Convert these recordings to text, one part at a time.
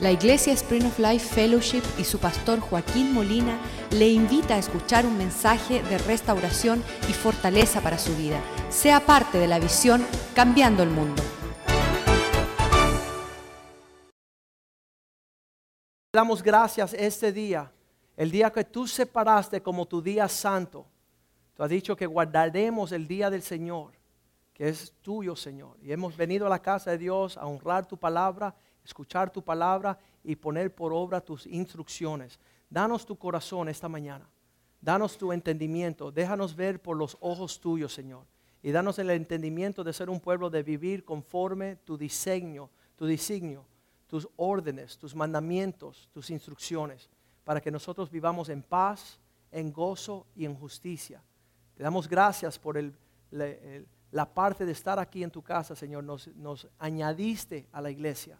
La Iglesia Spring of Life Fellowship y su pastor Joaquín Molina le invita a escuchar un mensaje de restauración y fortaleza para su vida. Sea parte de la visión Cambiando el Mundo. Damos gracias este día, el día que tú separaste como tu día santo. Tú has dicho que guardaremos el día del Señor, que es tuyo, Señor. Y hemos venido a la casa de Dios a honrar tu palabra escuchar tu palabra y poner por obra tus instrucciones. Danos tu corazón esta mañana. Danos tu entendimiento. Déjanos ver por los ojos tuyos, Señor. Y danos el entendimiento de ser un pueblo de vivir conforme tu diseño, tu designio, tus órdenes, tus mandamientos, tus instrucciones, para que nosotros vivamos en paz, en gozo y en justicia. Te damos gracias por la parte de estar aquí en tu casa, Señor. Nos, nos añadiste a la iglesia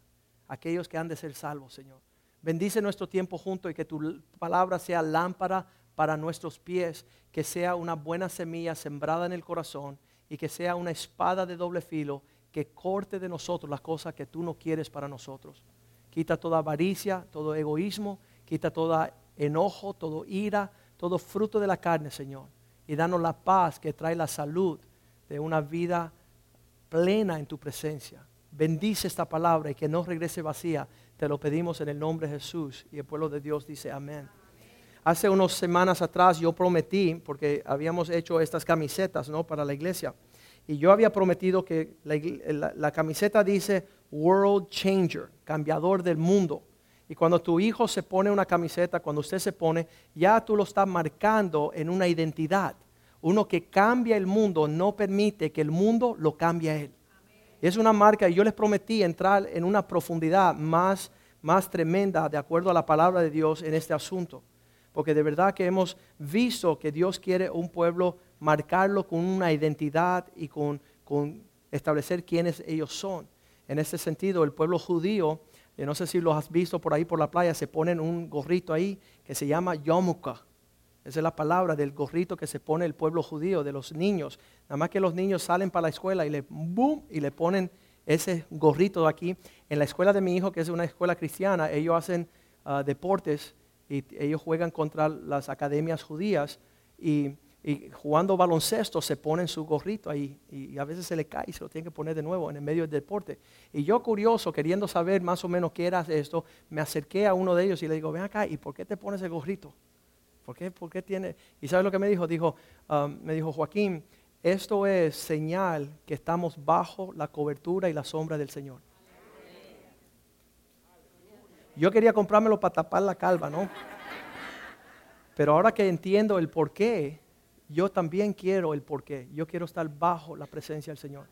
aquellos que han de ser salvos, Señor. Bendice nuestro tiempo junto y que tu palabra sea lámpara para nuestros pies, que sea una buena semilla sembrada en el corazón y que sea una espada de doble filo que corte de nosotros las cosas que tú no quieres para nosotros. Quita toda avaricia, todo egoísmo, quita todo enojo, todo ira, todo fruto de la carne, Señor. Y danos la paz que trae la salud de una vida plena en tu presencia. Bendice esta palabra y que no regrese vacía. Te lo pedimos en el nombre de Jesús. Y el pueblo de Dios dice amén. Hace unas semanas atrás yo prometí, porque habíamos hecho estas camisetas ¿no? para la iglesia, y yo había prometido que la, camiseta dice World Changer, cambiador del mundo. Y cuando tu hijo se pone una camiseta, cuando usted se pone, ya tú lo estás marcando en una identidad. Uno que cambia el mundo no permite que el mundo lo cambie a él. Es una marca y yo les prometí entrar en una profundidad más, más tremenda de acuerdo a la palabra de Dios en este asunto. Porque de verdad que hemos visto que Dios quiere un pueblo marcarlo con una identidad y con, con establecer quiénes ellos son. En este sentido, el pueblo judío, eh, no sé si lo has visto por ahí por la playa, se ponen un gorrito ahí que se llama yomuka. Esa es la palabra del gorrito que se pone el pueblo judío, de los niños. Nada más que los niños salen para la escuela y le, boom, y le ponen ese gorrito aquí. En la escuela de mi hijo, que es una escuela cristiana, ellos hacen ah, deportes y ellos juegan contra las academias judías y, jugando baloncesto se ponen su gorrito ahí y, a veces se le cae y se lo tienen que poner de nuevo en el medio del deporte. Y yo curioso, queriendo saber más o menos qué era esto, me acerqué a uno de ellos y le digo, ven acá, ¿y por qué te pones el gorrito? ¿Por qué, ¿Por qué tiene? ¿Y sabes lo que me dijo? dijo um, me dijo, Joaquín, esto es señal que estamos bajo la cobertura y la sombra del Señor. Yo quería comprármelo para tapar la calva, ¿no? Pero ahora que entiendo el por qué, yo también quiero el por qué. Yo quiero estar bajo la presencia del Señor.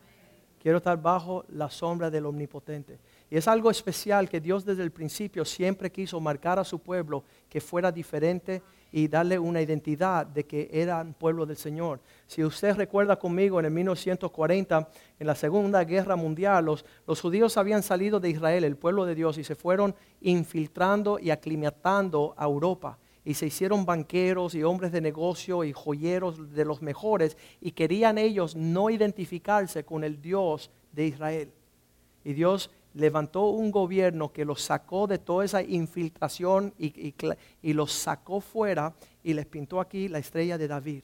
Quiero estar bajo la sombra del Omnipotente. Y es algo especial que Dios desde el principio siempre quiso marcar a su pueblo que fuera diferente y darle una identidad de que eran pueblo del Señor. Si usted recuerda conmigo, en el 1940, en la Segunda Guerra Mundial, los, los judíos habían salido de Israel, el pueblo de Dios, y se fueron infiltrando y aclimatando a Europa. Y se hicieron banqueros y hombres de negocio y joyeros de los mejores, y querían ellos no identificarse con el Dios de Israel. Y Dios levantó un gobierno que los sacó de toda esa infiltración y, los sacó fuera y les pintó aquí la estrella de David.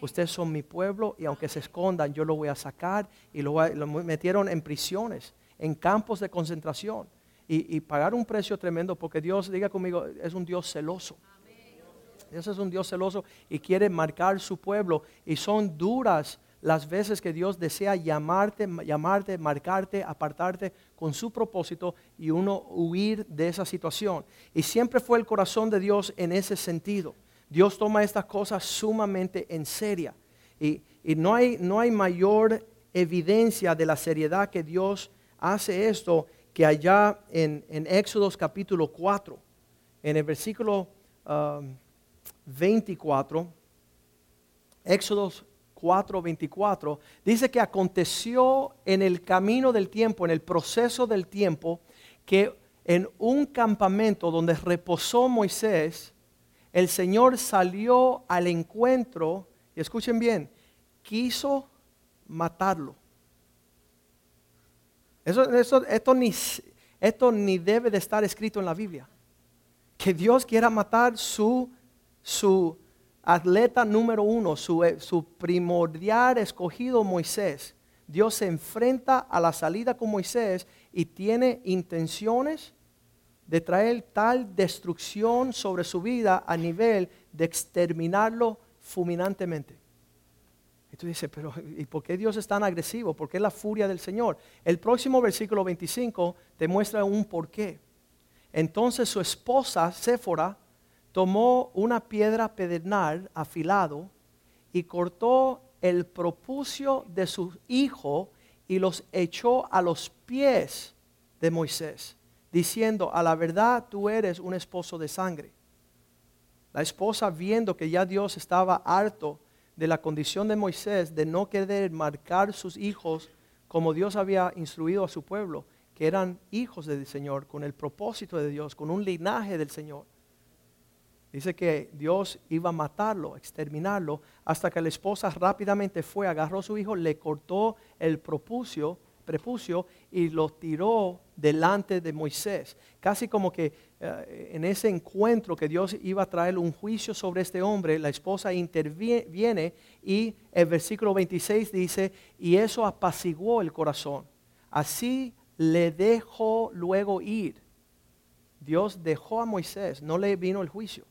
Ustedes son mi pueblo y aunque se escondan, yo lo voy a sacar y lo, metieron en prisiones, en campos de concentración y, y pagar un precio tremendo porque Dios, diga conmigo, es un Dios celoso. Dios es un Dios celoso y quiere marcar su pueblo y son duras las veces que Dios desea llamarte, llamarte, marcarte, apartarte con su propósito y uno huir de esa situación. Y siempre fue el corazón de Dios en ese sentido. Dios toma estas cosas sumamente en serio. Y, y no, hay, no hay mayor evidencia de la seriedad que Dios hace esto que allá en, en Éxodos capítulo 4, en el versículo uh, 24, Éxodos 4, 24, dice que aconteció en el camino del tiempo, en el proceso del tiempo, que en un campamento donde reposó Moisés, el Señor salió al encuentro, y escuchen bien, quiso matarlo. Eso, eso, esto, ni, esto ni debe de estar escrito en la Biblia. Que Dios quiera matar su, su atleta número uno, su, eh, su primordial escogido Moisés. Dios se enfrenta a la salida con Moisés y tiene intenciones de traer tal destrucción sobre su vida a nivel de exterminarlo fulminantemente. Y tú dices, pero ¿y por qué Dios es tan agresivo? ¿Por qué la furia del Señor? El próximo versículo 25 te muestra un porqué. Entonces su esposa, Séfora, tomó una piedra pedernal afilado y cortó el propucio de su hijo y los echó a los pies de Moisés, diciendo, a la verdad tú eres un esposo de sangre. La esposa viendo que ya Dios estaba harto de la condición de Moisés de no querer marcar sus hijos como Dios había instruido a su pueblo, que eran hijos del Señor, con el propósito de Dios, con un linaje del Señor. Dice que Dios iba a matarlo, exterminarlo, hasta que la esposa rápidamente fue, agarró a su hijo, le cortó el propucio prepucio y lo tiró delante de Moisés. Casi como que eh, en ese encuentro que Dios iba a traer un juicio sobre este hombre, la esposa interviene y el versículo 26 dice, y eso apaciguó el corazón. Así le dejó luego ir. Dios dejó a Moisés, no le vino el juicio.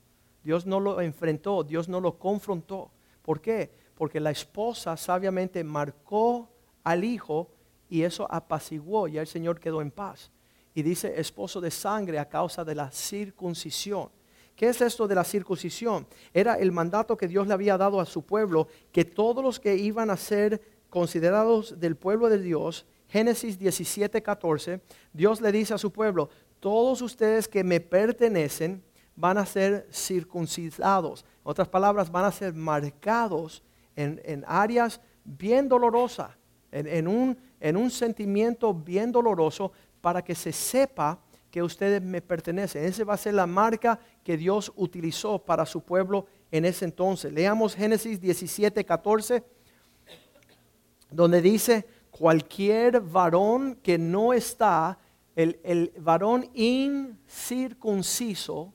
Dios no lo enfrentó, Dios no lo confrontó. ¿Por qué? Porque la esposa sabiamente marcó al hijo y eso apaciguó, y el Señor quedó en paz. Y dice esposo de sangre a causa de la circuncisión. ¿Qué es esto de la circuncisión? Era el mandato que Dios le había dado a su pueblo, que todos los que iban a ser considerados del pueblo de Dios, Génesis 17, 14, Dios le dice a su pueblo, todos ustedes que me pertenecen van a ser circuncidados. En otras palabras, van a ser marcados en, áreas bien dolorosas, en, un, en un sentimiento bien doloroso para que se sepa que ustedes me pertenecen. Esa va a ser la marca que Dios utilizó para su pueblo en ese entonces. Leamos Génesis 17, 14, donde dice, cualquier varón que no está, el, el varón incircunciso,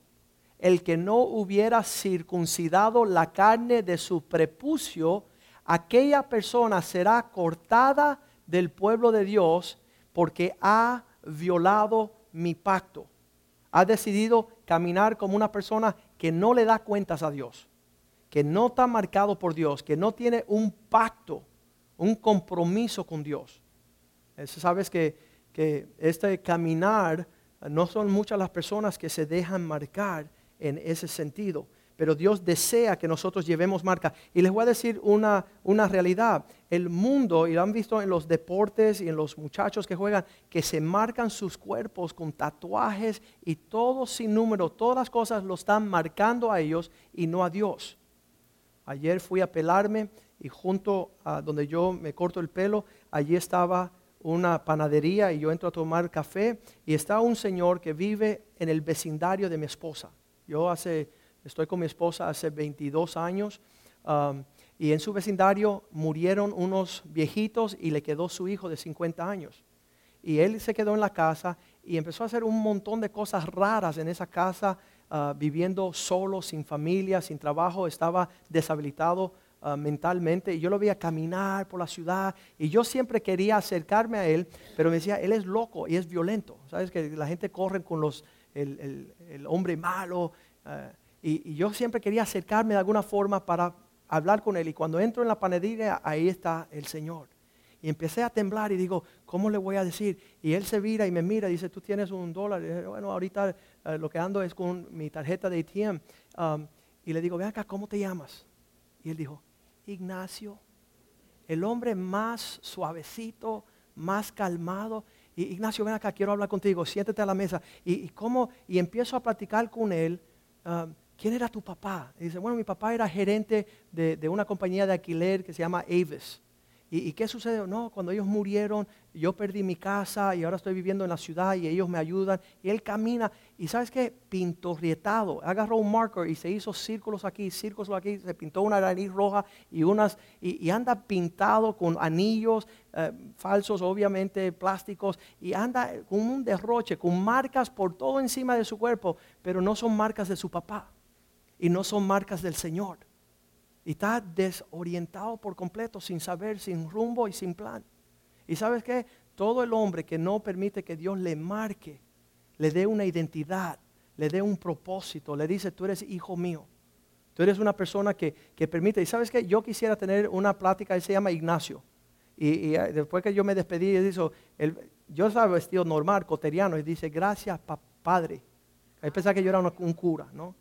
el que no hubiera circuncidado la carne de su prepucio, aquella persona será cortada del pueblo de Dios porque ha violado mi pacto. Ha decidido caminar como una persona que no le da cuentas a Dios, que no está marcado por Dios, que no tiene un pacto, un compromiso con Dios. Sabes que, que este caminar no son muchas las personas que se dejan marcar en ese sentido pero Dios desea que nosotros llevemos marca. Y les voy a decir una, una realidad. El mundo, y lo han visto en los deportes y en los muchachos que juegan, que se marcan sus cuerpos con tatuajes y todo sin número, todas las cosas lo están marcando a ellos y no a Dios. Ayer fui a pelarme y junto a donde yo me corto el pelo, allí estaba una panadería y yo entro a tomar café y está un señor que vive en el vecindario de mi esposa. Yo hace Estoy con mi esposa hace 22 años um, y en su vecindario murieron unos viejitos y le quedó su hijo de 50 años. Y él se quedó en la casa y empezó a hacer un montón de cosas raras en esa casa, uh, viviendo solo, sin familia, sin trabajo, estaba deshabilitado uh, mentalmente. Y yo lo veía caminar por la ciudad y yo siempre quería acercarme a él, pero me decía, él es loco y es violento. Sabes que la gente corre con los, el, hombre malo. Uh, y, yo siempre quería acercarme de alguna forma para hablar con él. Y cuando entro en la panadería, ahí está el Señor. Y empecé a temblar y digo, ¿cómo le voy a decir? Y él se vira y me mira y dice, tú tienes un dólar. Y bueno, ahorita eh, lo que ando es con mi tarjeta de ATM. Um, y le digo, ven acá, ¿cómo te llamas? Y él dijo, Ignacio, el hombre más suavecito, más calmado. Y Ignacio, ven acá, quiero hablar contigo, siéntate a la mesa. Y, cómo, y empiezo a platicar con él. Um, ¿quién era tu papá? Y dice, bueno, mi papá era gerente de, una compañía de alquiler que se llama Avis. ¿Y, qué sucedió? No, cuando ellos murieron, yo perdí mi casa y ahora estoy viviendo en la ciudad y ellos me ayudan. Y él camina y sabes qué, pintorrietado. Agarró un marker y se hizo círculos aquí, círculos aquí, se pintó una nariz roja y unas, y, anda pintado con anillos eh, falsos, obviamente plásticos, y anda con un derroche, con marcas por todo encima de su cuerpo, pero no son marcas de su papá y no son marcas del Señor. Y está desorientado por completo, sin saber, sin rumbo y sin plan. Y sabes qué? Todo el hombre que no permite que Dios le marque, le dé una identidad, le dé un propósito, le dice, tú eres hijo mío. Tú eres una persona que, permite. Y sabes qué? Yo quisiera tener una plática, él se llama Ignacio. Y, eh, después que yo me despedí, él dijo, yo estaba vestido normal, coteriano, y dice, gracias, padre. Ahí pensaba que yo era un cura, ¿no?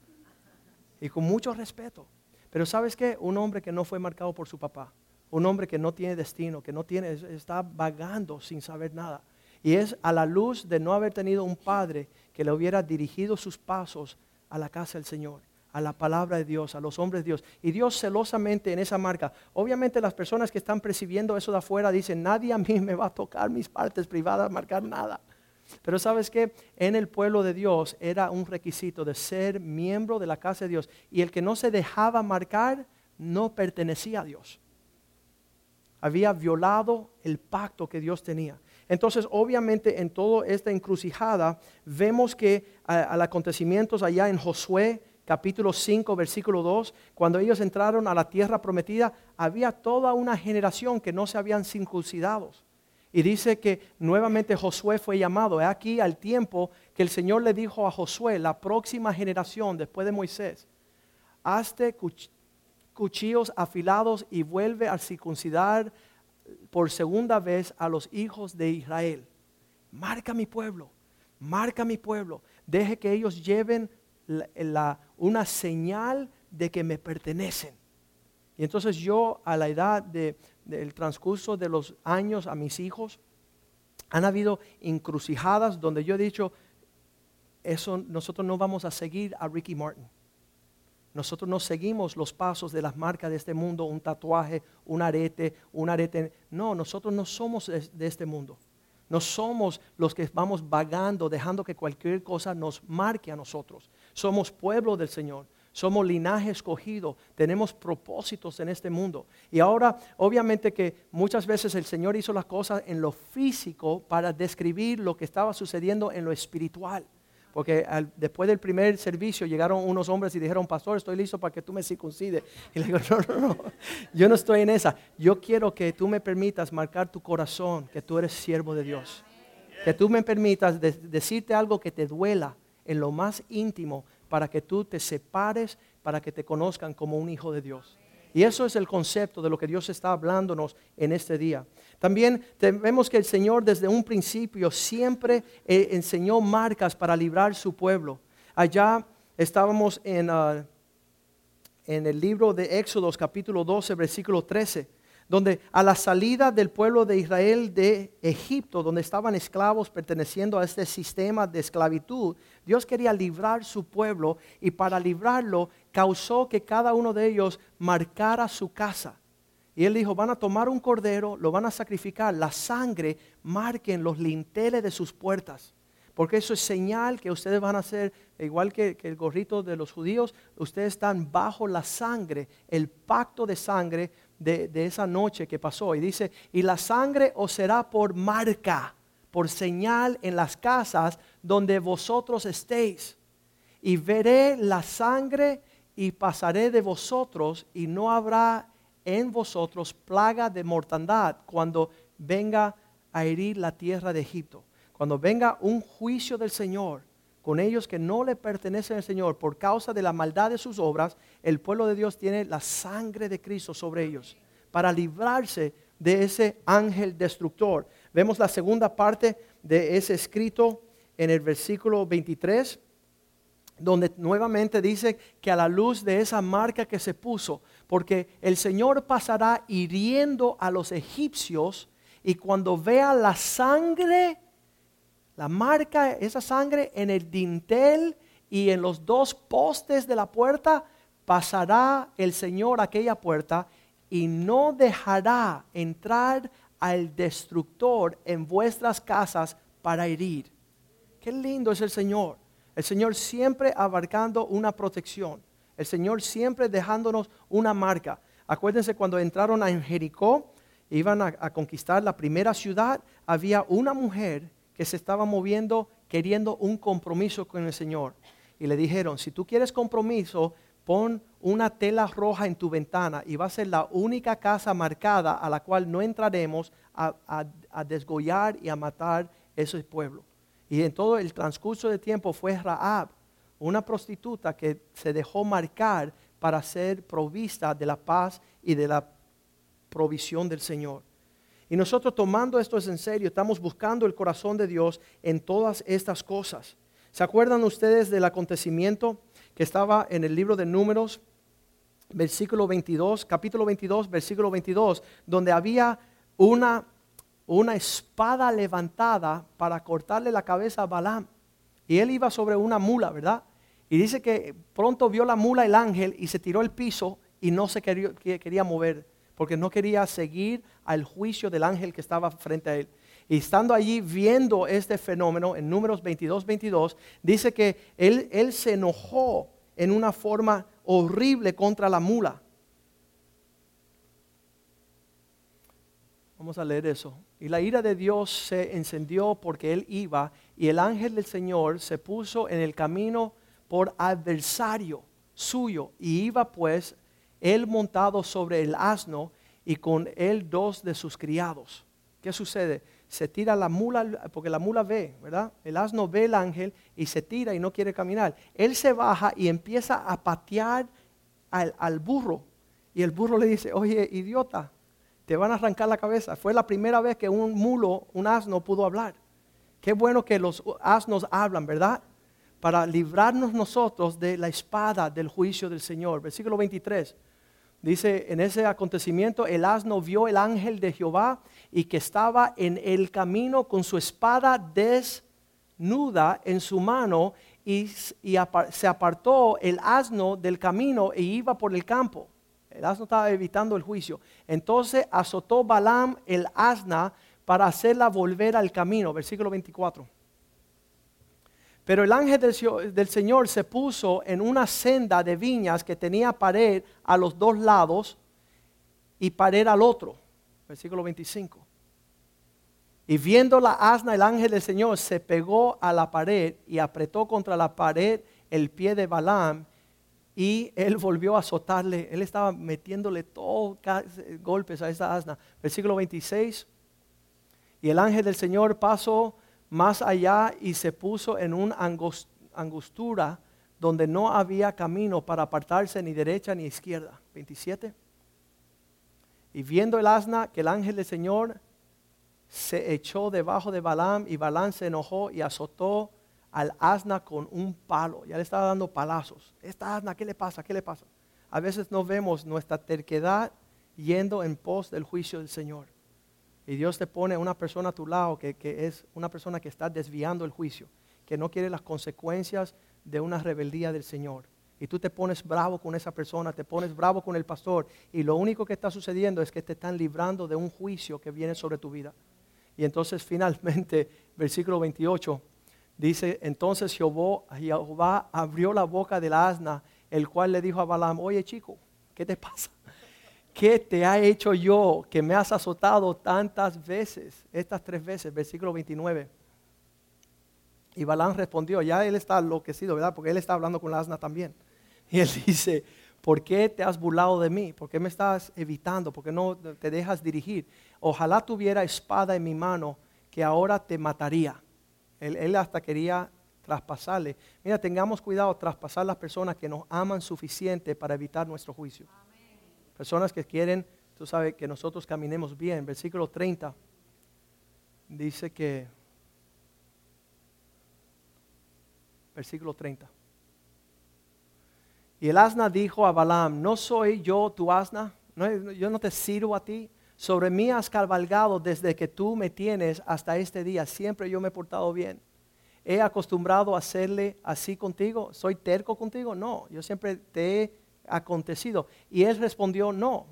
Y con mucho respeto. Pero ¿sabes qué? Un hombre que no fue marcado por su papá, un hombre que no tiene destino, que no tiene, está vagando sin saber nada. Y es a la luz de no haber tenido un padre que le hubiera dirigido sus pasos a la casa del Señor, a la palabra de Dios, a los hombres de Dios. Y Dios celosamente en esa marca. Obviamente las personas que están percibiendo eso de afuera dicen, nadie a mí me va a tocar mis partes privadas, marcar nada. Pero sabes que en el pueblo de Dios era un requisito de ser miembro de la casa de Dios. Y el que no se dejaba marcar no pertenecía a Dios. Había violado el pacto que Dios tenía. Entonces, obviamente, en toda esta encrucijada, vemos que al acontecimientos allá en Josué, capítulo 5, versículo 2, cuando ellos entraron a la tierra prometida, había toda una generación que no se habían circuncidado. Y dice que nuevamente Josué fue llamado. Es aquí al tiempo que el Señor le dijo a Josué, la próxima generación después de Moisés, hazte cuchillos afilados y vuelve a circuncidar por segunda vez a los hijos de Israel. Marca mi pueblo, marca mi pueblo. Deje que ellos lleven una señal de que me pertenecen. Y entonces yo a la edad de del transcurso de los años a mis hijos, han habido encrucijadas donde yo he dicho, eso nosotros no vamos a seguir a Ricky Martin. Nosotros no seguimos los pasos de las marcas de este mundo, un tatuaje, un arete, un arete. No, nosotros no somos de este mundo. No somos los que vamos vagando, dejando que cualquier cosa nos marque a nosotros. Somos pueblo del Señor somos linaje escogido, tenemos propósitos en este mundo. Y ahora, obviamente que muchas veces el Señor hizo las cosas en lo físico para describir lo que estaba sucediendo en lo espiritual. Porque después del primer servicio llegaron unos hombres y dijeron, pastor, estoy listo para que tú me circuncides. Y le digo, no, no, no, yo no estoy en esa. Yo quiero que tú me permitas marcar tu corazón, que tú eres siervo de Dios. Que tú me permitas decirte algo que te duela en lo más íntimo para que tú te separes, para que te conozcan como un hijo de Dios. Y eso es el concepto de lo que Dios está hablándonos en este día. También vemos que el Señor desde un principio siempre eh, enseñó marcas para librar su pueblo. Allá estábamos en, ah, en el libro de Éxodos capítulo 12, versículo 13 donde a la salida del pueblo de Israel de Egipto, donde estaban esclavos perteneciendo a este sistema de esclavitud, Dios quería librar su pueblo y para librarlo causó que cada uno de ellos marcara su casa. Y él dijo, van a tomar un cordero, lo van a sacrificar, la sangre marquen los linteles de sus puertas. Porque eso es señal que ustedes van a ser, igual que, que, el gorrito de los judíos, ustedes están bajo la sangre, el pacto de sangre de, esa noche que pasó. Y dice, y la sangre os será por marca, por señal en las casas donde vosotros estéis. Y veré la sangre y pasaré de vosotros y no habrá en vosotros plaga de mortandad cuando venga a herir la tierra de Egipto. Cuando venga un juicio del Señor con ellos que no le pertenecen al Señor por causa de la maldad de sus obras, el pueblo de Dios tiene la sangre de Cristo sobre ellos para librarse de ese ángel destructor. Vemos la segunda parte de ese escrito en el versículo 23, donde nuevamente dice que a la luz de esa marca que se puso, porque el Señor pasará hiriendo a los egipcios y cuando vea la sangre, la marca, esa sangre en el dintel y en los dos postes de la puerta, pasará el Señor aquella puerta y no dejará entrar al destructor en vuestras casas para herir. Qué lindo es el Señor. El Señor siempre abarcando una protección. El Señor siempre dejándonos una marca. Acuérdense cuando entraron a Jericó, iban a, a conquistar la primera ciudad, había una mujer que se estaba moviendo queriendo un compromiso con el Señor. Y le dijeron, si tú quieres compromiso, pon una tela roja en tu ventana y va a ser la única casa marcada a la cual no entraremos a, a, desgollar y a matar ese pueblo. Y en todo el transcurso de tiempo fue Raab, una prostituta que se dejó marcar para ser provista de la paz y de la provisión del Señor. Y nosotros tomando esto en serio, estamos buscando el corazón de Dios en todas estas cosas. ¿Se acuerdan ustedes del acontecimiento que estaba en el libro de Números, versículo 22, capítulo 22, versículo 22, donde había una, una espada levantada para cortarle la cabeza a Balaam? Y él iba sobre una mula, ¿verdad? Y dice que pronto vio la mula el ángel y se tiró al piso y no se quería, quería mover porque no quería seguir al juicio del ángel que estaba frente a él. Y estando allí viendo este fenómeno en números 22, 22, dice que él, él se enojó en una forma horrible contra la mula. Vamos a leer eso. Y la ira de Dios se encendió porque él iba y el ángel del Señor se puso en el camino por adversario suyo y iba pues él montado sobre el asno y con él dos de sus criados. ¿Qué sucede? Se tira la mula, porque la mula ve, ¿verdad? El asno ve el ángel y se tira y no quiere caminar. Él se baja y empieza a patear al, al burro. Y el burro le dice, oye, idiota, te van a arrancar la cabeza. Fue la primera vez que un mulo, un asno pudo hablar. Qué bueno que los asnos hablan, ¿verdad? Para librarnos nosotros de la espada del juicio del Señor. Versículo 23. Dice, en ese acontecimiento el asno vio el ángel de Jehová y que estaba en el camino con su espada desnuda en su mano y, se apartó el asno del camino e iba por el campo. El asno estaba evitando el juicio. Entonces azotó Balaam el asna para hacerla volver al camino. Versículo 24. Pero el ángel del, Señor se puso en una senda de viñas que tenía pared a los dos lados y pared al otro. Versículo 25. Y viendo la asna, el ángel del Señor se pegó a la pared y apretó contra la pared el pie de Balaam y él volvió a azotarle. Él estaba metiéndole todos golpes a esa asna. Versículo 26. Y el ángel del Señor pasó más allá y se puso en una angostura donde no había camino para apartarse ni derecha ni izquierda. 27. Y viendo el asna que el ángel del Señor se echó debajo de Balaam y Balaam se enojó y azotó al asna con un palo. Ya le estaba dando palazos. Esta asna, ¿qué le pasa? ¿Qué le pasa? A veces no vemos nuestra terquedad yendo en pos del juicio del Señor. Y Dios te pone una persona a tu lado que, es una persona que está desviando el juicio, que no quiere las consecuencias de una rebeldía del Señor. Y tú te pones bravo con esa persona, te pones bravo con el pastor. Y lo único que está sucediendo es que te están librando de un juicio que viene sobre tu vida. Y entonces finalmente, versículo 28, dice, entonces Jehová abrió la boca del asna, el cual le dijo a Balaam, oye chico, ¿qué te pasa? ¿Qué te ha hecho yo que me has azotado tantas veces? Estas tres veces, versículo 29. Y Balán respondió, ya él está enloquecido, ¿verdad? Porque él está hablando con la asna también. Y él dice, ¿por qué te has burlado de mí? ¿Por qué me estás evitando? ¿Por qué no te dejas dirigir? Ojalá tuviera espada en mi mano que ahora te mataría. Él, él hasta quería traspasarle. Mira, tengamos cuidado traspasar las personas que nos aman suficiente para evitar nuestro juicio. Personas que quieren, tú sabes, que nosotros caminemos bien. Versículo 30 dice que, versículo 30. Y el asna dijo a Balaam, ¿no soy yo tu asna? yo no te sirvo a ti. Sobre mí has cabalgado desde que tú me tienes hasta este día. Siempre yo me he portado bien. ¿He acostumbrado a hacerle así contigo? ¿Soy terco contigo? No, yo siempre te he acontecido. Y él respondió, no.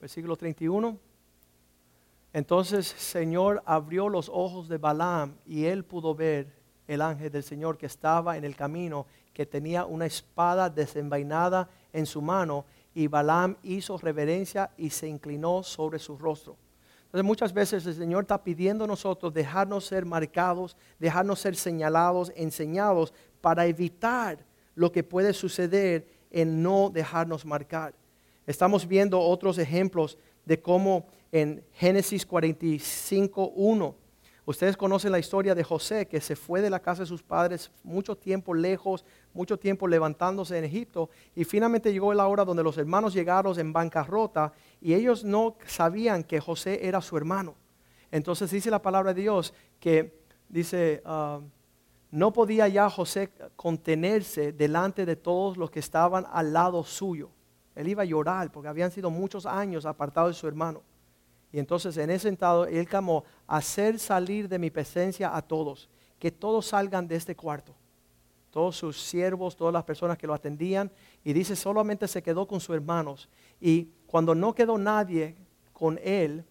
versículo 31. Entonces Señor abrió los ojos de Balaam y él pudo ver el ángel del Señor que estaba en el camino, que tenía una espada desenvainada en su mano, y Balaam hizo reverencia y se inclinó sobre su rostro. Entonces muchas veces el Señor está pidiendo a nosotros dejarnos ser marcados, dejarnos ser señalados, enseñados, para evitar lo que puede suceder en no dejarnos marcar. Estamos viendo otros ejemplos de cómo en Génesis 45, 1, ustedes conocen la historia de José que se fue de la casa de sus padres mucho tiempo lejos, mucho tiempo levantándose en Egipto y finalmente llegó la hora donde los hermanos llegaron en bancarrota y ellos no sabían que José era su hermano. Entonces dice la palabra de Dios que dice, ah, no podía ya José contenerse delante de todos los que estaban al lado suyo. Él iba a llorar porque habían sido muchos años apartados de su hermano. Y entonces en ese sentado él clamó, hacer salir de mi presencia a todos, que todos salgan de este cuarto. Todos sus siervos, todas las personas que lo atendían. Y dice, solamente se quedó con sus hermanos. Y cuando no quedó nadie con él,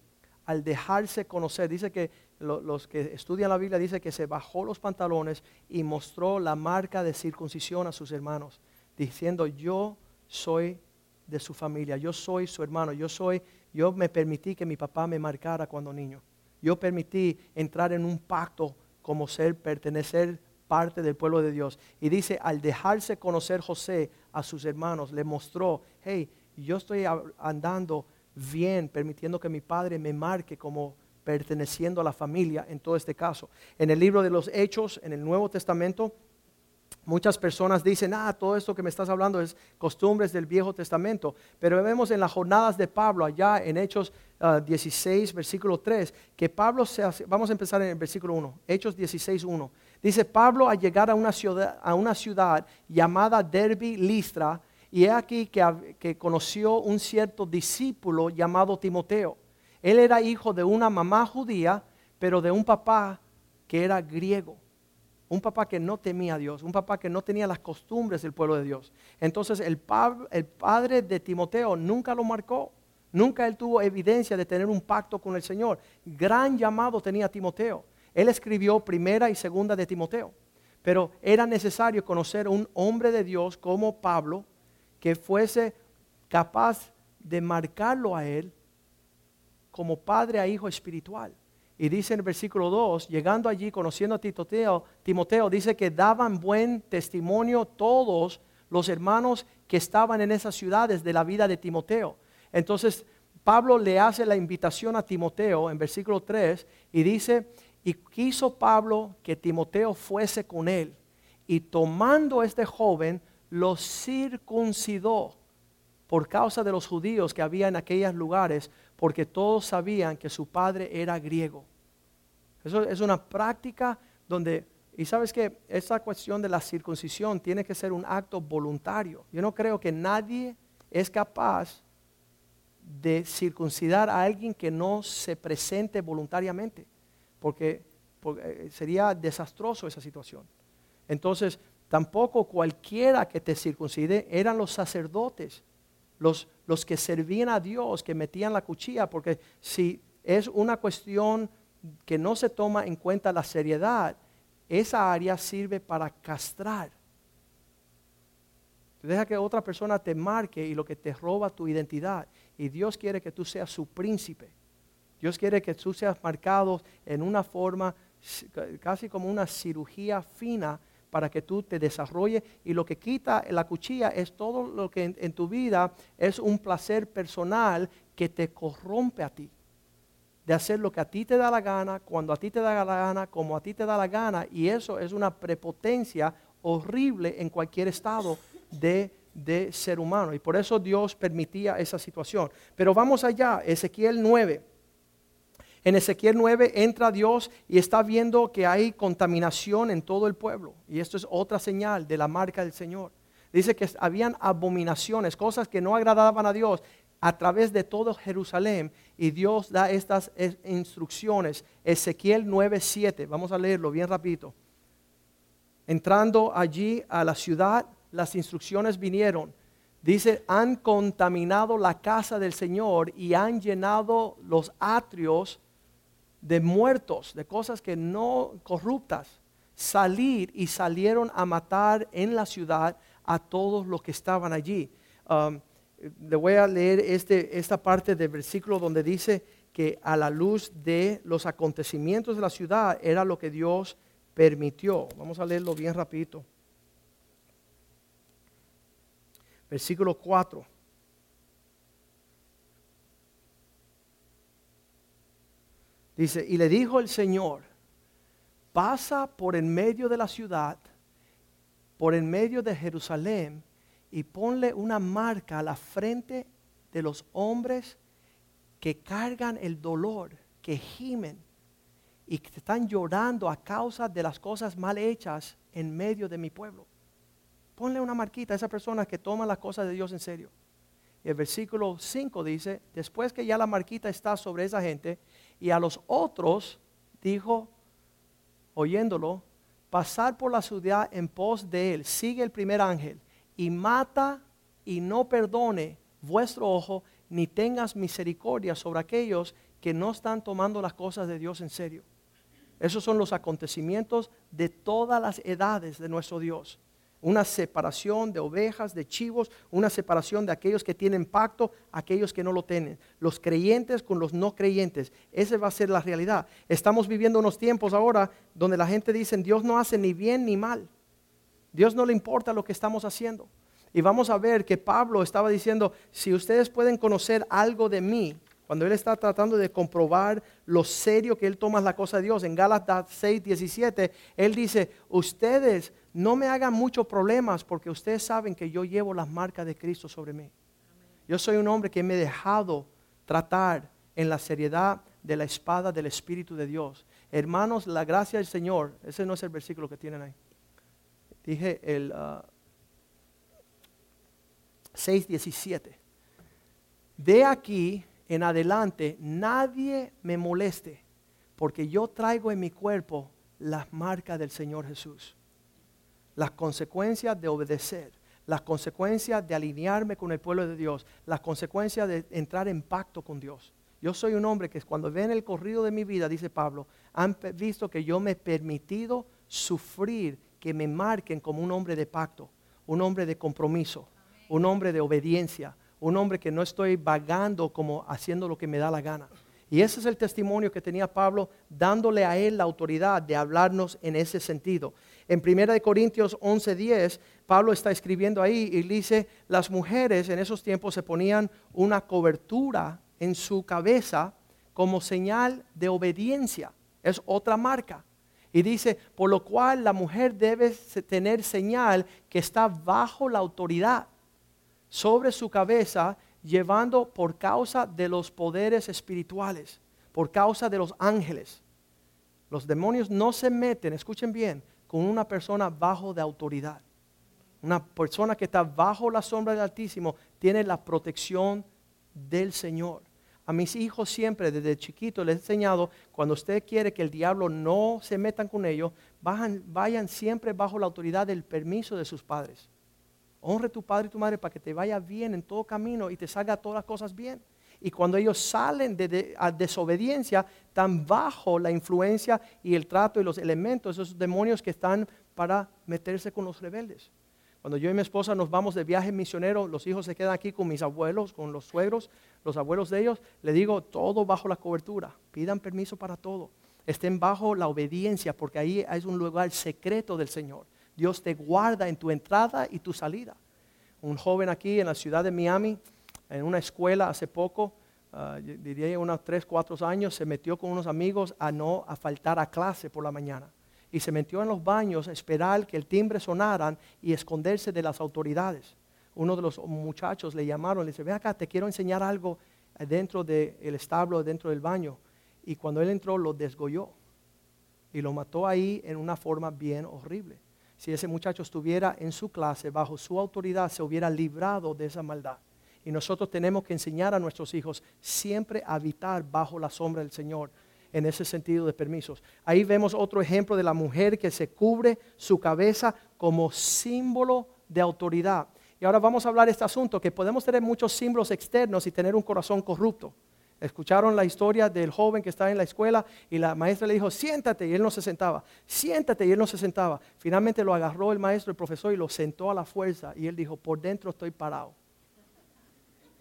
al dejarse conocer, dice que los que estudian la Biblia dice que se bajó los pantalones y mostró la marca de circuncisión a sus hermanos, diciendo, yo soy de su familia, yo soy su hermano, yo soy, yo me permití que mi papá me marcara cuando niño. Yo permití entrar en un pacto como ser, pertenecer parte del pueblo de Dios. Y dice, al dejarse conocer José a sus hermanos, le mostró, hey, yo estoy andando bien, permitiendo que mi padre me marque como perteneciendo a la familia en todo este caso. En el libro de los Hechos, en el Nuevo Testamento, muchas personas dicen, ah, todo esto que me estás hablando es costumbres del Viejo Testamento. Pero vemos en las jornadas de Pablo, allá en Hechos 16, ah, versículo 3, que Pablo se hace, vamos a empezar en el versículo 1, Hechos 16, 1. Dice, Pablo al llegar a una ciudad, a una ciudad llamada Derby Listra, y es aquí que, que conoció un cierto discípulo llamado Timoteo él era hijo de una mamá judía, pero de un papá que era griego. Un papá que no temía a Dios, un papá que no tenía las costumbres del pueblo de Dios. Entonces el, el padre de Timoteo nunca lo marcó. Nunca él tuvo evidencia de tener un pacto con el Señor. Gran llamado tenía Timoteo. Él escribió primera y segunda de Timoteo. Pero era necesario conocer un hombre de Dios como Pablo que fuese capaz de marcarlo a él como padre a hijo espiritual. Y dice en el versículo 2, llegando allí, conociendo a Timoteo, Timoteo, dice que daban buen testimonio todos los hermanos que estaban en esas ciudades de la vida de Timoteo. Entonces, Pablo le hace la invitación a Timoteo en versículo 3 y dice, y quiso Pablo que Timoteo fuese con él. Y tomando este joven, lo circuncidó por causa de los judíos que había en aquellos lugares, porque todos sabían que su padre era griego. Eso es una práctica donde, y sabes que esa cuestión de la circuncisión tiene que ser un acto voluntario. Yo no creo que nadie es capaz de circuncidar a alguien que no se presente voluntariamente, porque, porque sería desastroso esa situación. Entonces, tampoco cualquiera que te circuncide eran los sacerdotes los, que servían a Dios, que metían la cuchilla, porque si es una cuestión que no se toma en cuenta la seriedad, esa área sirve para castrar. Deja que otra persona te marque y lo que te roba tu identidad. Y Dios quiere que tú seas su príncipe. Dios quiere que tú seas marcado en una forma casi como una cirugía fina para que tú te desarrolles. Y lo que quita la cuchilla es todo lo que en, tu vida es un placer personal que te corrompe a ti. De hacer lo que a ti te da la gana, cuando a ti te da la gana, como a ti te da la gana. Y eso es una prepotencia horrible en cualquier estado de, de ser humano. Y por eso Dios permitía esa situación. Pero vamos allá, Ezequiel 9. En Ezequiel 9 entra Dios y está viendo que hay contaminación en todo el pueblo. Y esto es otra señal de la marca del Señor. Dice que habían abominaciones, cosas que no agradaban a Dios a través de todo Jerusalén. Y Dios da estas instrucciones. Ezequiel 9:7. Vamos a leerlo bien rapidito. Entrando allí a la ciudad, las instrucciones vinieron. Dice, han contaminado la casa del Señor y han llenado los atrios de muertos, de cosas que no corruptas. Salir y salieron a matar en la ciudad a todos los que estaban allí. Um, le voy a leer este, esta parte del versículo donde dice que a la luz de los acontecimientos de la ciudad era lo que Dios permitió. Vamos a leerlo bien rapidito. Versículo 4. Dice, y le dijo el Señor, pasa por en medio de la ciudad, por en medio de Jerusalén, y ponle una marca a la frente de los hombres que cargan el dolor, que gimen y que están llorando a causa de las cosas mal hechas en medio de mi pueblo. Ponle una marquita a esa persona que toma las cosas de Dios en serio. El versículo 5 dice, después que ya la marquita está sobre esa gente, y a los otros dijo, oyéndolo, pasar por la ciudad en pos de él, sigue el primer ángel, y mata y no perdone vuestro ojo, ni tengas misericordia sobre aquellos que no están tomando las cosas de Dios en serio. Esos son los acontecimientos de todas las edades de nuestro Dios una separación de ovejas, de chivos, una separación de aquellos que tienen pacto, aquellos que no lo tienen, los creyentes con los no creyentes. Esa va a ser la realidad. Estamos viviendo unos tiempos ahora donde la gente dice, Dios no hace ni bien ni mal. Dios no le importa lo que estamos haciendo. Y vamos a ver que Pablo estaba diciendo, si ustedes pueden conocer algo de mí, cuando él está tratando de comprobar lo serio que él toma la cosa de Dios, en Gálatas 6, 17, él dice, ustedes no me hagan muchos problemas porque ustedes saben que yo llevo las marcas de Cristo sobre mí. Yo soy un hombre que me he dejado tratar en la seriedad de la espada del Espíritu de Dios. Hermanos, la gracia del Señor, ese no es el versículo que tienen ahí. Dije el 6.17. Ah, de aquí en adelante nadie me moleste, porque yo traigo en mi cuerpo las marcas del Señor Jesús las consecuencias de obedecer, las consecuencias de alinearme con el pueblo de Dios, las consecuencias de entrar en pacto con Dios. Yo soy un hombre que cuando ven el corrido de mi vida, dice Pablo, han visto que yo me he permitido sufrir, que me marquen como un hombre de pacto, un hombre de compromiso, un hombre de obediencia, un hombre que no estoy vagando como haciendo lo que me da la gana. Y ese es el testimonio que tenía Pablo dándole a él la autoridad de hablarnos en ese sentido. En 1 Corintios 11:10, Pablo está escribiendo ahí y dice, las mujeres en esos tiempos se ponían una cobertura en su cabeza como señal de obediencia. Es otra marca. Y dice, por lo cual la mujer debe tener señal que está bajo la autoridad sobre su cabeza, llevando por causa de los poderes espirituales, por causa de los ángeles. Los demonios no se meten, escuchen bien, con una persona bajo de autoridad. Una persona que está bajo la sombra del Altísimo tiene la protección del Señor. A mis hijos siempre desde chiquito les he enseñado, cuando usted quiere que el diablo no se metan con ellos, vayan, vayan siempre bajo la autoridad del permiso de sus padres. Honre tu padre y tu madre para que te vaya bien en todo camino y te salga todas las cosas bien. Y cuando ellos salen de, a desobediencia, están bajo la influencia y el trato y los elementos, esos demonios que están para meterse con los rebeldes. Cuando yo y mi esposa nos vamos de viaje misionero, los hijos se quedan aquí con mis abuelos, con los suegros, los abuelos de ellos, le digo todo bajo la cobertura, pidan permiso para todo, estén bajo la obediencia, porque ahí es un lugar secreto del Señor. Dios te guarda en tu entrada y tu salida. Un joven aquí en la ciudad de Miami, en una escuela hace poco, uh, diría unos 3, 4 años, se metió con unos amigos a no a faltar a clase por la mañana. Y se metió en los baños a esperar que el timbre sonaran y esconderse de las autoridades. Uno de los muchachos le llamaron, le dice, ven acá, te quiero enseñar algo dentro del establo, dentro del baño. Y cuando él entró, lo desgolló y lo mató ahí en una forma bien horrible. Si ese muchacho estuviera en su clase, bajo su autoridad, se hubiera librado de esa maldad. Y nosotros tenemos que enseñar a nuestros hijos siempre a habitar bajo la sombra del Señor en ese sentido de permisos. Ahí vemos otro ejemplo de la mujer que se cubre su cabeza como símbolo de autoridad. Y ahora vamos a hablar de este asunto, que podemos tener muchos símbolos externos y tener un corazón corrupto. Escucharon la historia del joven que estaba en la escuela y la maestra le dijo, siéntate, y él no se sentaba, siéntate, y él no se sentaba. Finalmente lo agarró el maestro, el profesor, y lo sentó a la fuerza, y él dijo, por dentro estoy parado.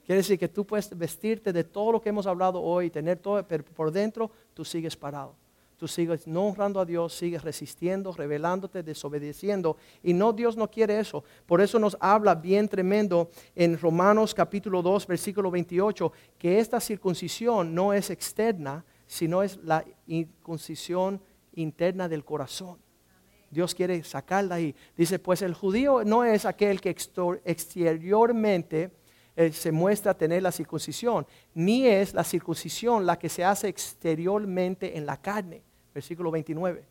Quiere decir que tú puedes vestirte de todo lo que hemos hablado hoy, tener todo, pero por dentro tú sigues parado tú sigues no honrando a Dios, sigues resistiendo, rebelándote, desobedeciendo. Y no, Dios no quiere eso. Por eso nos habla bien tremendo en Romanos capítulo 2, versículo 28, que esta circuncisión no es externa, sino es la circuncisión interna del corazón. Dios quiere sacarla ahí. Dice, pues el judío no es aquel que exteriormente eh, se muestra tener la circuncisión, ni es la circuncisión la que se hace exteriormente en la carne versículo 29.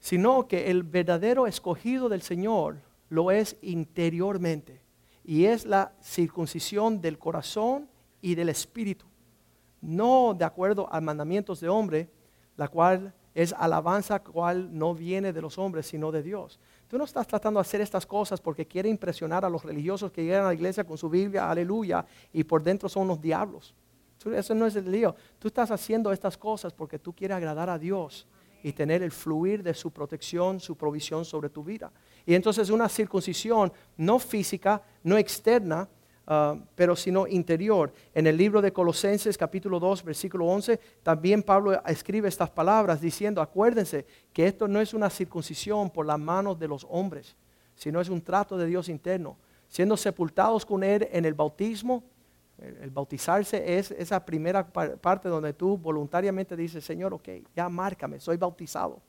Sino que el verdadero escogido del Señor lo es interiormente y es la circuncisión del corazón y del espíritu, no de acuerdo a mandamientos de hombre, la cual es alabanza cual no viene de los hombres, sino de Dios. Tú no estás tratando de hacer estas cosas porque quiere impresionar a los religiosos que llegan a la iglesia con su Biblia, aleluya, y por dentro son unos diablos. Eso no es el lío. Tú estás haciendo estas cosas porque tú quieres agradar a Dios y tener el fluir de su protección, su provisión sobre tu vida. Y entonces una circuncisión no física, no externa, ah, pero sino interior. En el libro de Colosenses capítulo 2, versículo 11, también Pablo escribe estas palabras diciendo, acuérdense que esto no es una circuncisión por las manos de los hombres, sino es un trato de Dios interno, siendo sepultados con Él en el bautismo el, bautizarse es esa primera parte donde tú voluntariamente dices, Señor, ok, ya márcame, soy bautizado.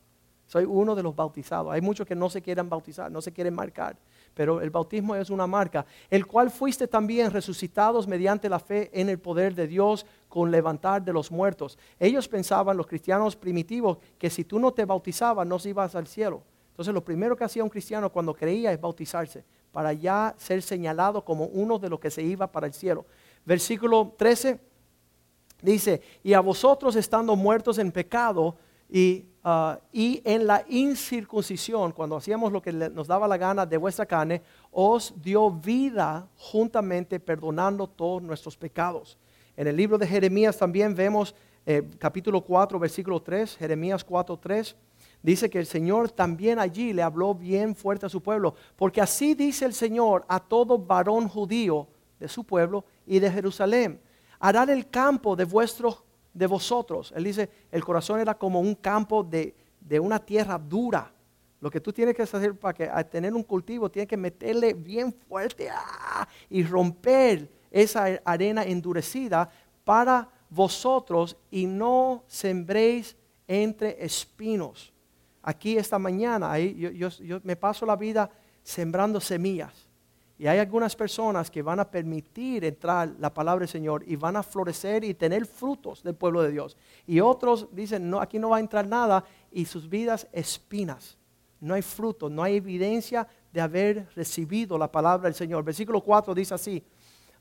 Soy uno de los bautizados. Hay muchos que no se quieren bautizar, no se quieren marcar. Pero el bautismo es una marca, el cual fuiste también resucitados mediante la fe en el poder de Dios con levantar de los muertos. Ellos pensaban, los cristianos primitivos, que si tú no te bautizabas, no ibas al cielo. Entonces lo primero que hacía un cristiano cuando creía es bautizarse, para ya ser señalado como uno de los que se iba para el cielo versículo 13, dice, y a vosotros estando muertos en pecado y, ah, y en la incircuncisión, cuando hacíamos lo que nos daba la gana de vuestra carne, os dio vida juntamente perdonando todos nuestros pecados. En el libro de Jeremías también vemos eh, capítulo 4, versículo 3, Jeremías 4, 3 dice que el Señor también allí le habló bien fuerte a su pueblo, porque así dice el Señor a todo varón judío de su pueblo y de Jerusalén. Harán el campo de vuestros, de vosotros. Él dice, el corazón era como un campo de, una tierra dura. Lo que tú tienes que hacer para que, tener un cultivo, tienes que meterle bien fuerte ¡ah! y romper esa arena endurecida para vosotros y no sembréis entre espinos. Aquí esta mañana, ahí, yo me paso la vida sembrando semillas y hay algunas personas que van a permitir entrar la palabra del Señor y van a florecer y tener frutos del pueblo de Dios. Y otros dicen, no, aquí no va a entrar nada y sus vidas espinas. No hay fruto, no hay evidencia de haber recibido la palabra del Señor. Versículo 4 dice así,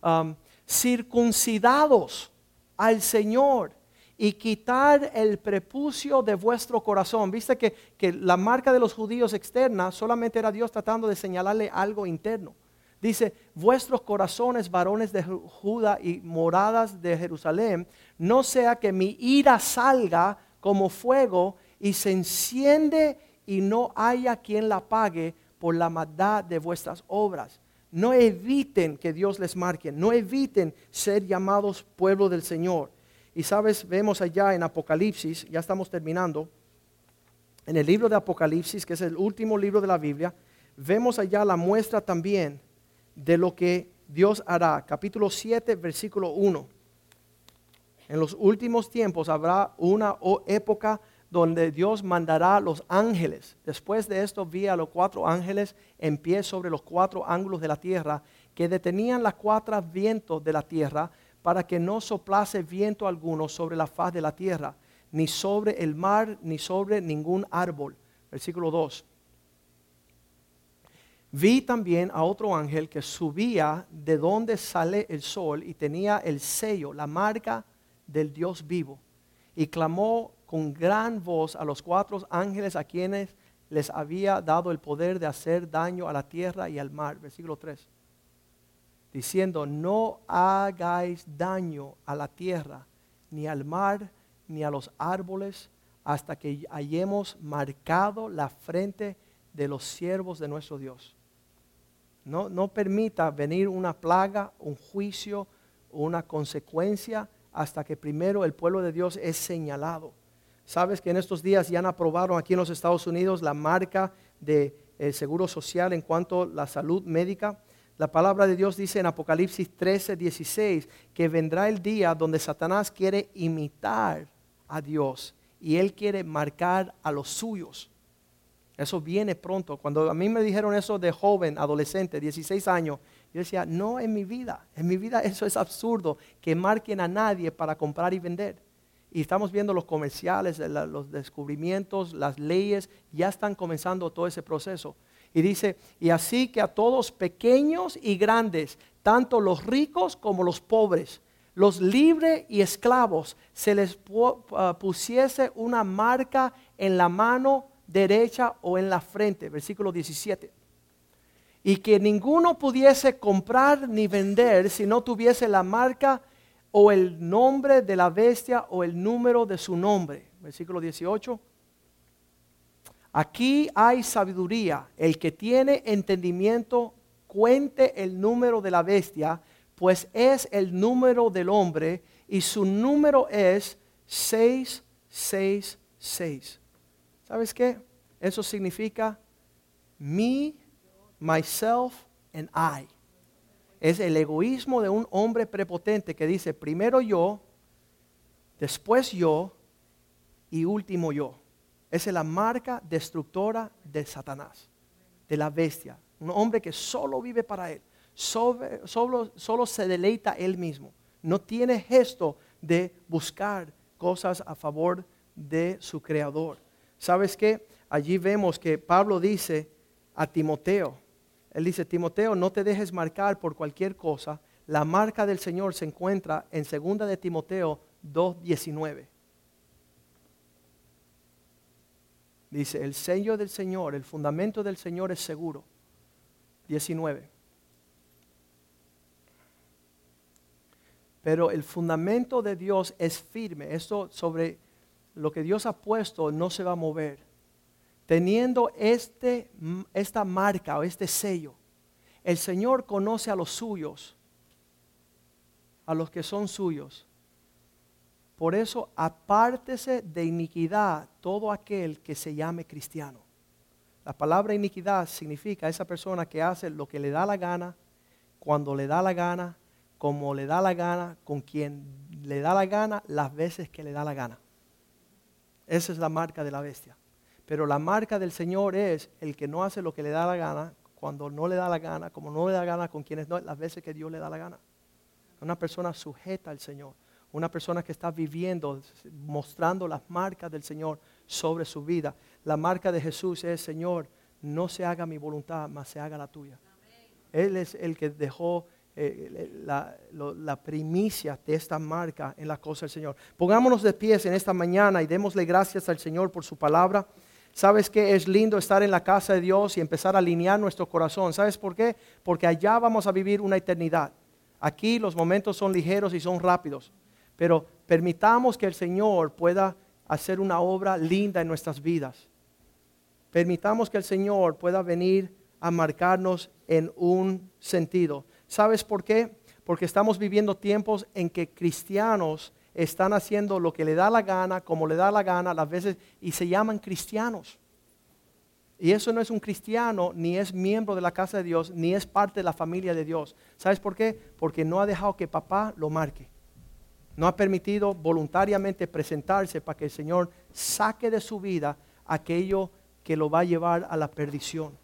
um, circuncidados al Señor y quitar el prepucio de vuestro corazón. Viste que, que la marca de los judíos externa solamente era Dios tratando de señalarle algo interno. Dice, vuestros corazones, varones de Judá y moradas de Jerusalén, no sea que mi ira salga como fuego y se enciende y no haya quien la pague por la maldad de vuestras obras. No eviten que Dios les marque, no eviten ser llamados pueblo del Señor. Y sabes, vemos allá en Apocalipsis, ya estamos terminando, en el libro de Apocalipsis, que es el último libro de la Biblia, vemos allá la muestra también de lo que Dios hará. Capítulo 7, versículo 1. En los últimos tiempos habrá una época donde Dios mandará los ángeles. Después de esto vi a los cuatro ángeles en pie sobre los cuatro ángulos de la tierra, que detenían las cuatro vientos de la tierra para que no soplase viento alguno sobre la faz de la tierra, ni sobre el mar, ni sobre ningún árbol. Versículo 2 Vi también a otro ángel que subía de donde sale el sol y tenía el sello, la marca del Dios vivo. Y clamó con gran voz a los cuatro ángeles a quienes les había dado el poder de hacer daño a la tierra y al mar. Versículo 3. Diciendo, no hagáis daño a la tierra, ni al mar, ni a los árboles, hasta que hayamos marcado la frente de los siervos de nuestro Dios. No, no permita venir una plaga, un juicio, una consecuencia, hasta que primero el pueblo de Dios es señalado. Sabes que en estos días ya han aprobado aquí en los Estados Unidos la marca de, Seguro Social en cuanto a la salud médica. La palabra de Dios dice en Apocalipsis 13, 16 que vendrá el día donde Satanás quiere imitar a Dios y él quiere marcar a los suyos. Eso viene pronto. Cuando a mí me dijeron eso de joven, adolescente, 16 años, yo decía, no en mi vida, en mi vida eso es absurdo, que marquen a nadie para comprar y vender. Y estamos viendo los comerciales, los descubrimientos, las leyes, ya están comenzando todo ese proceso. Y dice, y así que a todos pequeños y grandes, tanto los ricos como los pobres, los libres y esclavos, se les ah, pusiese una marca en la mano derecha o en la frente, versículo 17. Y que ninguno pudiese comprar ni vender si no tuviese la marca o el nombre de la bestia o el número de su nombre. Versículo 18. Aquí hay sabiduría. El que tiene entendimiento cuente el número de la bestia, pues es el número del hombre y su número es 666. ¿Sabes qué? Eso significa me, myself and I. Es el egoísmo de un hombre prepotente que dice primero yo, después yo y último yo. Esa es la marca destructora de Satanás, de la bestia. Un hombre que solo vive para él, solo, solo se deleita él mismo. No tiene gesto de buscar cosas a favor de su creador. ¿Sabes qué? Allí vemos que Pablo dice a Timoteo, él dice, Timoteo, no te dejes marcar por cualquier cosa. La marca del Señor se encuentra en 2 de Timoteo 2.19. Dice, el sello del Señor, el fundamento del Señor es seguro. 19. Pero el fundamento de Dios es firme. Esto sobre lo que Dios ha puesto no se va a mover. Teniendo este, esta marca o este sello, el Señor conoce a los suyos, a los que son suyos. Por eso apártese de iniquidad todo aquel que se llame cristiano. La palabra iniquidad significa esa persona que hace lo que le da la gana, cuando le da la gana, como le da la gana, con quien le da la gana, las veces que le da la gana. Esa es la marca de la bestia. Pero la marca del Señor es el que no hace lo que le da la gana, cuando no le da la gana, como no le da la gana con quienes no, las veces que Dios le da la gana. Una persona sujeta al Señor. Una persona que está viviendo, mostrando las marcas del Señor sobre su vida. La marca de Jesús es, Señor, no se haga mi voluntad, mas se haga la tuya. Él es el que dejó eh, la, primicia de esta marca en la cosa del Señor. Pongámonos de pies en esta mañana y démosle gracias al Señor por su palabra. ¿Sabes qué? Es lindo estar en la casa de Dios y empezar a alinear nuestro corazón. ¿Sabes por qué? Porque allá vamos a vivir una eternidad. Aquí los momentos son ligeros y son rápidos. Pero permitamos que el Señor pueda hacer una obra linda en nuestras vidas. Permitamos que el Señor pueda venir a marcarnos en un sentido. ¿Sabes por qué? Porque estamos viviendo tiempos en que cristianos están haciendo lo que le da la gana, como le da la gana, las veces, y se llaman cristianos. Y eso no es un cristiano, ni es miembro de la casa de Dios, ni es parte de la familia de Dios. ¿Sabes por qué? Porque no ha dejado que papá lo marque. No ha permitido voluntariamente presentarse para que el Señor saque de su vida aquello que lo va a llevar a la perdición.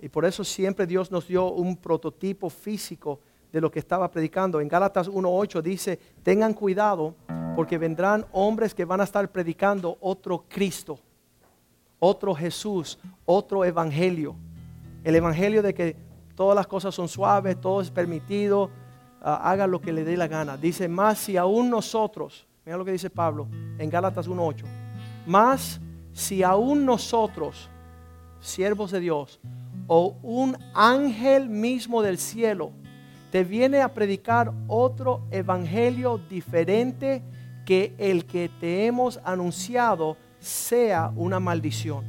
Y por eso siempre Dios nos dio un prototipo físico de lo que estaba predicando. En Gálatas 1.8 dice, tengan cuidado porque vendrán hombres que van a estar predicando otro Cristo, otro Jesús, otro Evangelio. El Evangelio de que todas las cosas son suaves, todo es permitido, ah, haga lo que le dé la gana. Dice, más si aún nosotros, mira lo que dice Pablo en Gálatas 1.8, más si aún nosotros, siervos de Dios, o un ángel mismo del cielo, te viene a predicar otro evangelio diferente que el que te hemos anunciado, sea una maldición.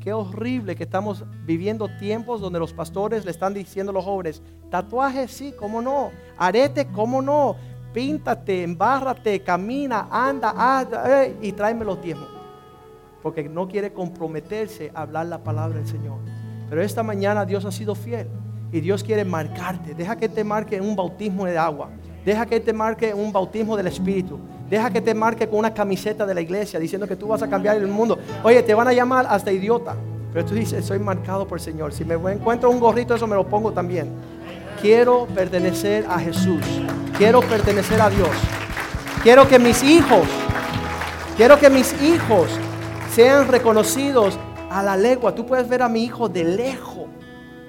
Qué horrible que estamos viviendo tiempos donde los pastores le están diciendo a los jóvenes, tatuaje sí, cómo no, arete, cómo no, píntate, embárrate, camina, anda, anda eh, y tráeme los diezmos. Porque no quiere comprometerse a hablar la palabra del Señor. Pero esta mañana Dios ha sido fiel y Dios quiere marcarte. Deja que te marque un bautismo de agua. Deja que te marque un bautismo del Espíritu. Deja que te marque con una camiseta de la iglesia diciendo que tú vas a cambiar el mundo. Oye, te van a llamar hasta idiota. Pero tú dices, soy marcado por el Señor. Si me encuentro un gorrito, eso me lo pongo también. Quiero pertenecer a Jesús. Quiero pertenecer a Dios. Quiero que mis hijos, quiero que mis hijos sean reconocidos a la legua. Tú puedes ver a mi hijo de lejos.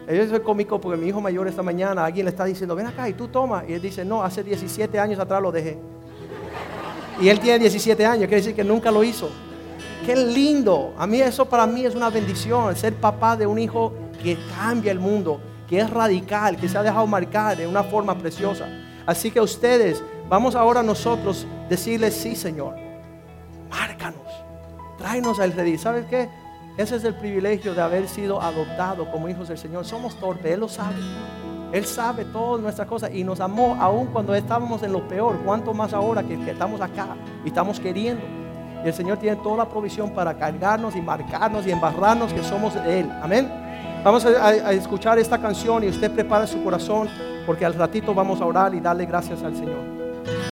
Eso es cómico porque mi hijo mayor esta mañana, alguien le está diciendo, ven acá y tú toma. Y él dice, no, hace 17 años atrás lo dejé. Y él tiene 17 años, quiere decir que nunca lo hizo. Qué lindo. A mí eso para mí es una bendición, ser papá de un hijo que cambia el mundo, que es radical, que se ha dejado marcar de una forma preciosa. Así que ustedes, vamos ahora nosotros decirles, sí Señor, márcanos, tráenos al redil. ¿Sabes qué? Ese es el privilegio de haber sido adoptado como hijos del Señor. Somos torpes, Él lo sabe. Él sabe todas nuestras cosas y nos amó aún cuando estábamos en lo peor. Cuanto más ahora que, estamos acá y estamos queriendo. Y el Señor tiene toda la provisión para cargarnos y marcarnos y embarrarnos que somos de Él. Amén. Vamos a, a escuchar esta canción y usted prepara su corazón porque al ratito vamos a orar y darle gracias al Señor.